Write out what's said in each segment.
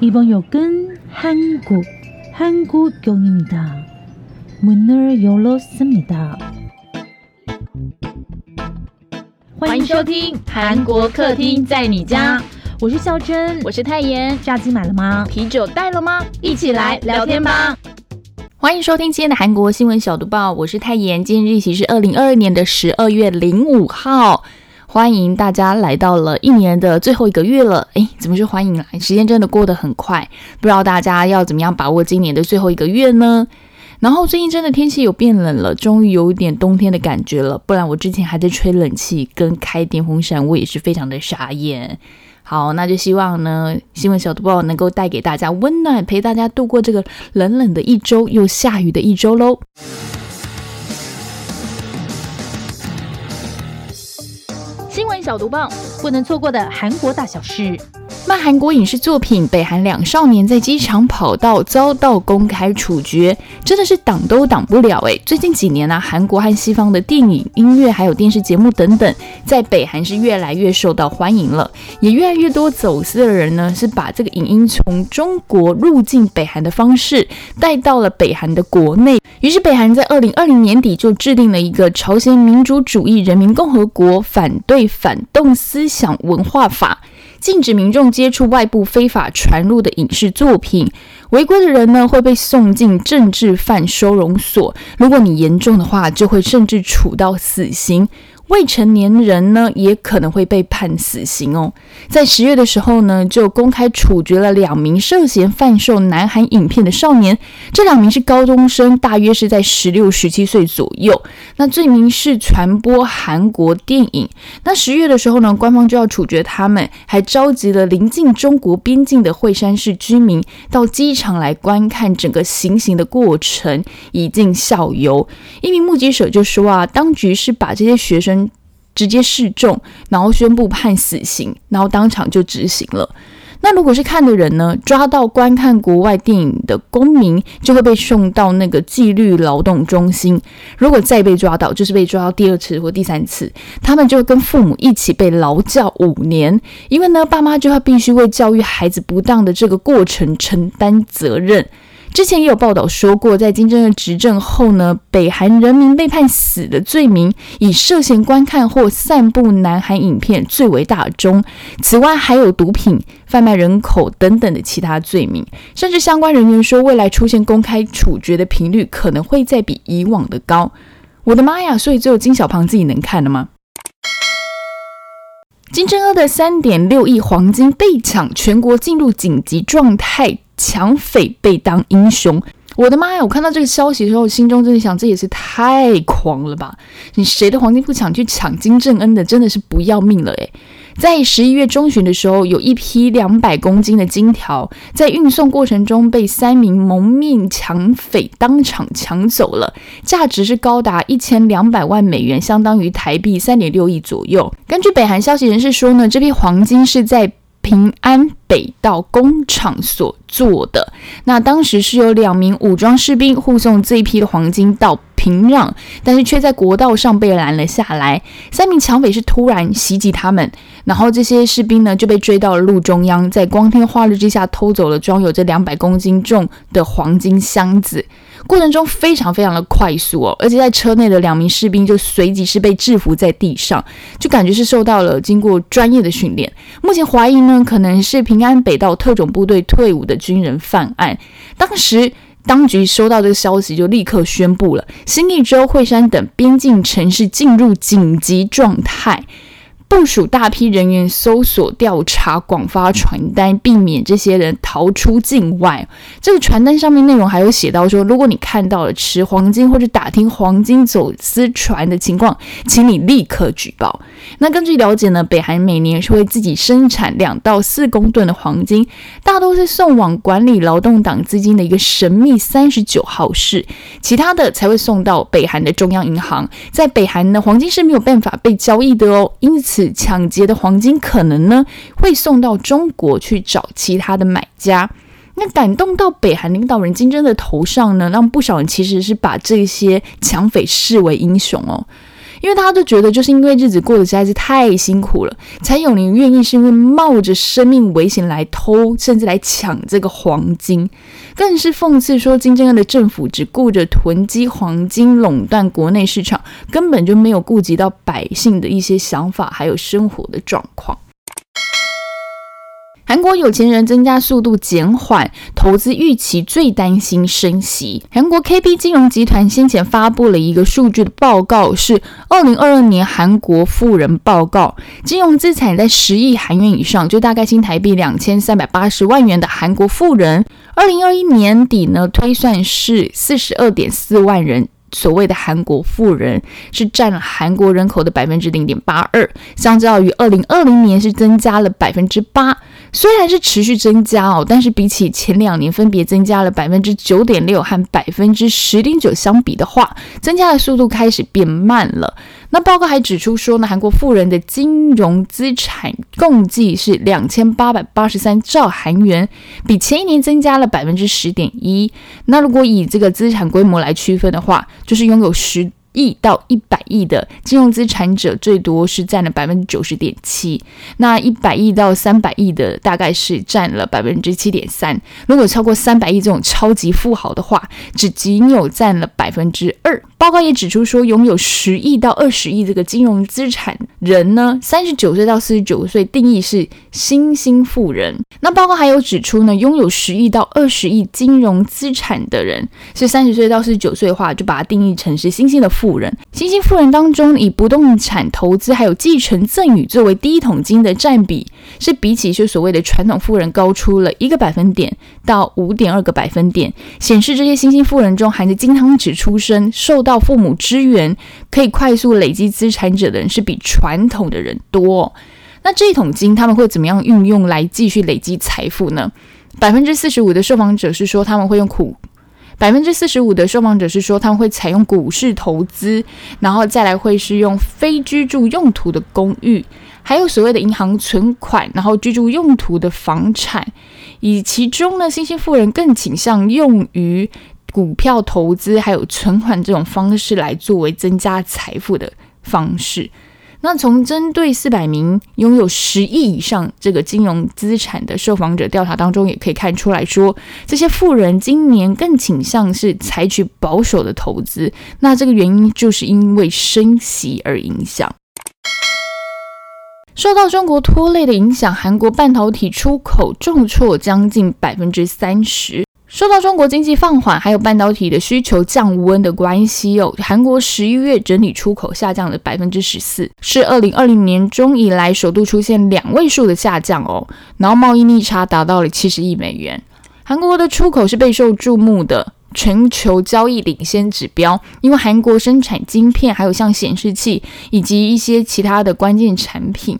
이번 역은 한국, 한국역입니다. 문을 열었습니다. 欢迎收听韩国客厅在你家，我是孝珍，我是泰妍。炸鸡买了吗？啤酒带了吗？一起来聊天吧！欢迎收听今天的韩国新闻小读报，我是泰妍。今天日期是二零二二年的十二月零五号。 欢迎大家来到了一年的最后一个月了，诶，怎么就欢迎来？时间真的过得很快，不知道大家要怎么样把握今年的最后一个月呢？然后最近真的天气有变冷了，终于有一点冬天的感觉了。不然我之前还在吹冷气跟开电风扇，我也是非常的傻眼。好，那就希望呢，新闻小读报能够带给大家温暖，陪大家度过这个冷冷的一周又下雨的一周喽。新闻小读棒，不能错过的韩国大小事。卖韩国影视作品，北韩两少年在机场跑道遭到公开处决，真的是挡都挡不了诶。最近几年呢，韩国和西方的电影、音乐还有电视节目等等，在北韩是越来越受到欢迎了，也越来越多走私的人呢是把这个影音从中国入境北韩的方式带到了北韩的国内。于是北韩在二零二零年底就制定了一个朝鲜民主主义人民共和国反对反动思想文化法。禁止民众接触外部非法传入的影视作品，违规的人呢会被送进政治犯收容所。如果你严重的话，就会甚至处到死刑。未成年人呢，也可能会被判死刑哦。在十月的时候呢，就公开处决了两名涉嫌贩售南韩影片的少年。这两名是高中生，大约是在十六、十七岁左右。那罪名是传播韩国电影。那十月的时候呢，官方就要处决他们，还召集了临近中国边境的惠山市居民到机场来观看整个行刑的过程，以儆效尤。一名目击者就说啊，当局是把这些学生。直接示众，然后宣布判死刑，然后当场就执行了。那如果是看的人呢，抓到观看国外电影的公民，就会被送到那个纪律劳动中心。如果再被抓到，就是被抓到第二次或第三次，他们就会跟父母一起被劳教五年。因为呢，爸妈就要必须为教育孩子不当的这个过程承担责任。之前也有报道说过，在金正恩执政后呢，北韩人民被判死的罪名，以涉嫌观看或散布南韩影片最为大宗。此外，还有毒品、贩卖人口等等的其他罪名。甚至相关人员说，未来出现公开处决的频率可能会再比以往的高。我的妈呀！所以只有金小胖自己能看了吗？金正恩的三点六亿黄金被抢，全国进入紧急状态。抢匪被当英雄，我的妈呀！我看到这个消息的时候，心中真的想，这也是太狂了吧！你谁的黄金不抢，去抢金正恩的，真的是不要命了诶。在十一月中旬的时候，有一批两百公斤的金条在运送过程中被三名蒙面抢匪当场抢走了，价值是高达一千两百万美元，相当于台币三点六亿左右。根据北韩消息人士说呢，这批黄金是在。平安北道工厂所做的，那当时是有两名武装士兵护送这一批的黄金到平壤，但是却在国道上被拦了下来。三名抢匪是突然袭击他们，然后这些士兵呢就被追到了路中央，在光天化日之下偷走了装有这两百公斤重的黄金箱子。过程中非常非常的快速哦，而且在车内的两名士兵就随即是被制服在地上，就感觉是受到了经过专业的训练。目前怀疑呢，可能是平安北道特种部队退伍的军人犯案。当时当局收到这个消息，就立刻宣布了新义州、惠山等边境城市进入紧急状态。部署大批人员搜索调查，广发传单，避免这些人逃出境外。这个传单上面内容还有写到说，如果你看到了持黄金或者打听黄金走私船的情况，请你立刻举报。那根据了解呢，北韩每年是会自己生产两到四公吨的黄金，大多是送往管理劳动党资金的一个神秘三十九号室，其他的才会送到北韩的中央银行。在北韩呢，黄金是没有办法被交易的哦，因此此。抢劫的黄金可能呢会送到中国去找其他的买家，那感动到北韩领导人金正的头上呢，让不少人其实是把这些抢匪视为英雄哦。因为大家都觉得就是因为日子过得实在是太辛苦了，才有人愿意是因为冒着生命危险来偷，甚至来抢这个黄金。更是讽刺说，金正恩的政府只顾着囤积黄金，垄断国内市场，根本就没有顾及到百姓的一些想法，还有生活的状况。韩国有钱人增加速度减缓，投资预期最担心升息。韩国 KB 金融集团先前发布了一个数据的报告，是二零二二年韩国富人报告，金融资产在十亿韩元以上，就大概新台币两千三百八十万元的韩国富人，二零二一年底呢推算是四十二点四万人。所谓的韩国富人是占了韩国人口的百分之零点八二，相较于二零二零年是增加了百分之八。虽然是持续增加哦，但是比起前两年分别增加了百分之九点六和百分之十点九相比的话，增加的速度开始变慢了。那报告还指出说呢，韩国富人的金融资产共计是两千八百八十三兆韩元，比前一年增加了百分之十点一。那如果以这个资产规模来区分的话，就是拥有十。亿到一百亿的金融资产者，最多是占了百分之九十点七。那一百亿到三百亿的，大概是占了百分之七点三。如果超过三百亿这种超级富豪的话，只仅有占了百分之二。报告也指出说，拥有十亿到二十亿这个金融资产人呢，三十九岁到四十九岁定义是新兴富人。那报告还有指出呢，拥有十亿到二十亿金融资产的人，是三十岁到四十九岁的话，就把它定义成是新兴的富富人。新兴富人当中，以不动产投资还有继承赠与作为第一桶金的占比，是比起就所谓的传统富人高出了一个百分点到五点二个百分点，显示这些新兴富人中含着金汤匙出生受。到父母支援可以快速累积资产者的人是比传统的人多。那这一桶金他们会怎么样运用来继续累积财富呢？百分之四十五的受访者是说他们会用苦，百分之四十五的受访者是说他们会采用股市投资，然后再来会是用非居住用途的公寓，还有所谓的银行存款，然后居住用途的房产，以其中呢，新兴富人更倾向用于。股票投资还有存款这种方式来作为增加财富的方式。那从针对四百名拥有十亿以上这个金融资产的受访者调查当中，也可以看出来说，这些富人今年更倾向是采取保守的投资。那这个原因就是因为升息而影响。受到中国拖累的影响，韩国半导体出口重挫将近百分之三十。受到中国经济放缓，还有半导体的需求降温的关系哦，韩国十一月整体出口下降了百分之十四，是二零二零年中以来首度出现两位数的下降哦。然后贸易逆差达到了七十亿美元。韩国的出口是备受注目的全球交易领先指标，因为韩国生产晶片，还有像显示器以及一些其他的关键产品。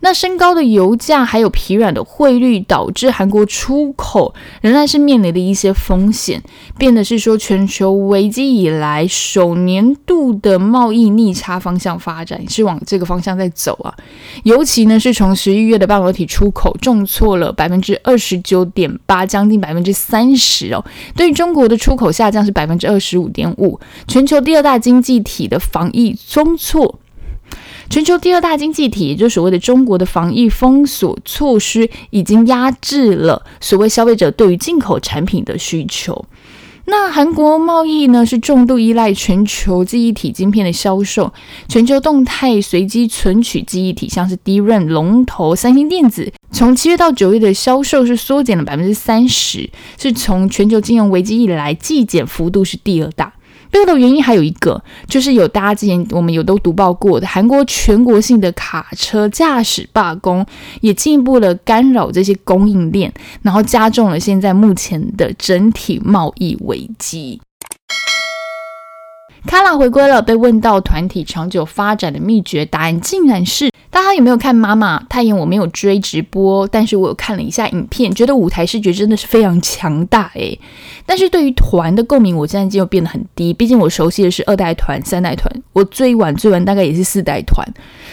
那升高的油价还有疲软的汇率，导致韩国出口仍然是面临的一些风险，变得是说全球危机以来首年度的贸易逆差方向发展，是往这个方向在走啊。尤其呢是从十一月的半导体出口重挫了百分之二十九点八，将近百分之三十哦。对中国的出口下降是百分之二十五点五，全球第二大经济体的防疫中挫。全球第二大经济体，也就是所谓的中国的防疫封锁措施，已经压制了所谓消费者对于进口产品的需求。那韩国贸易呢，是重度依赖全球记忆体晶片的销售。全球动态随机存取记忆体，像是 DRAM 龙头三星电子，从七月到九月的销售是缩减了百分之三十，是从全球金融危机以来季减幅度是第二大。背后的原因还有一个，就是有大家之前我们有都读报过的韩国全国性的卡车驾驶罢工，也进一步的干扰这些供应链，然后加重了现在目前的整体贸易危机。卡拉回归了，被问到团体长久发展的秘诀，答案竟然是。大家有没有看妈妈太妍？我没有追直播，但是我有看了一下影片，觉得舞台视觉真的是非常强大诶。但是对于团的共鸣，我现在就变得很低。毕竟我熟悉的是二代团、三代团，我最晚最晚大概也是四代团，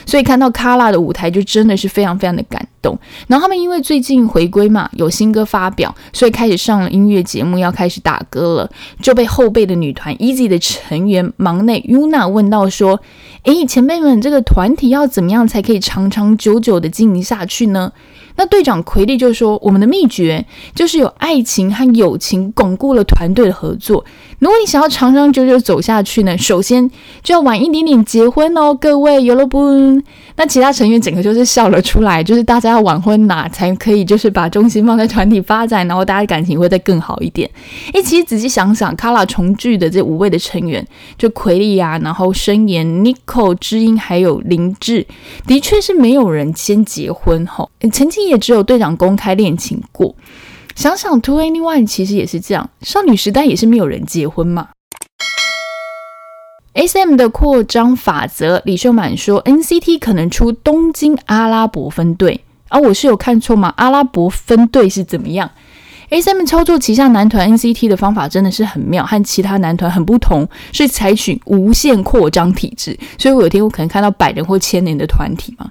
所以看到卡拉的舞台就真的是非常非常的感动。然后他们因为最近回归嘛，有新歌发表，所以开始上了音乐节目，要开始打歌了，就被后辈的女团 Easy 的成员忙内 Yuna 问到说。诶，前辈们，这个团体要怎么样才可以长长久久的经营下去呢？那队长奎利就说：“我们的秘诀就是有爱情和友情巩固了团队的合作。如果你想要长长久久走下去呢，首先就要晚一点点结婚哦，各位有了不？那其他成员整个就是笑了出来，就是大家要晚婚哪才可以，就是把重心放在团体发展，然后大家感情会再更好一点。诶，其实仔细想想，卡拉重聚的这五位的成员，就奎利啊，然后申言、Nico、知音还有林志，的确是没有人先结婚吼，曾经。也只有队长公开恋情过。想想 To Anyone 其实也是这样，少女时代也是没有人结婚嘛。SM 的扩张法则，李秀满说 NCT 可能出东京阿拉伯分队，而我是有看错吗？阿拉伯分队是怎么样？SM 操作旗下男团 NCT 的方法真的是很妙，和其他男团很不同，是采取无限扩张体制，所以我有天我可能看到百人或千人的团体嘛。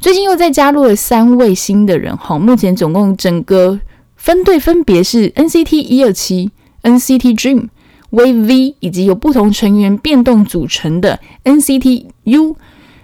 最近又再加入了三位新的人哈，目前总共整个分队分别是 NCT 一二七、NCT Dream、V V 以及由不同成员变动组成的 NCT U。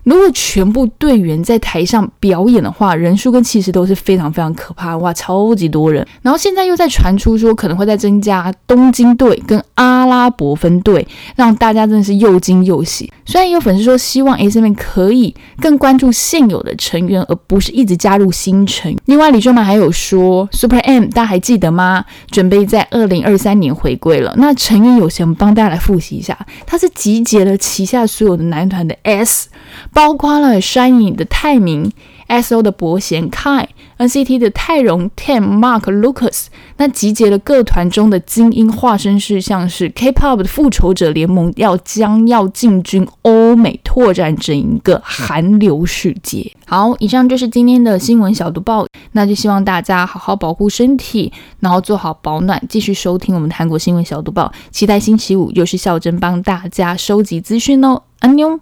如果全部队员在台上表演的话，人数跟气势都是非常非常可怕哇，超级多人。然后现在又在传出说可能会再增加东京队跟阿拉伯分队，让大家真的是又惊又喜。虽然有粉丝说希望 SM 可以更关注现有的成员，而不是一直加入新成。另外李秀满还有说 Super M，大家还记得吗？准备在二零二三年回归了。那成员有谁？我们帮大家来复习一下，他是集结了旗下所有的男团的 S。包括了 Shiny 的泰明、S.O 的伯贤 Kai、N.C.T 的泰容 Tim、Mark、Lucas，那集结了各团中的精英化身，是像是 K-pop 的复仇者联盟，要将要进军欧美，拓展整一个韩流世界。好，以上就是今天的新闻小读报，那就希望大家好好保护身体，然后做好保暖，继续收听我们的韩国新闻小读报。期待星期五又是孝珍帮大家收集资讯哦，安妞。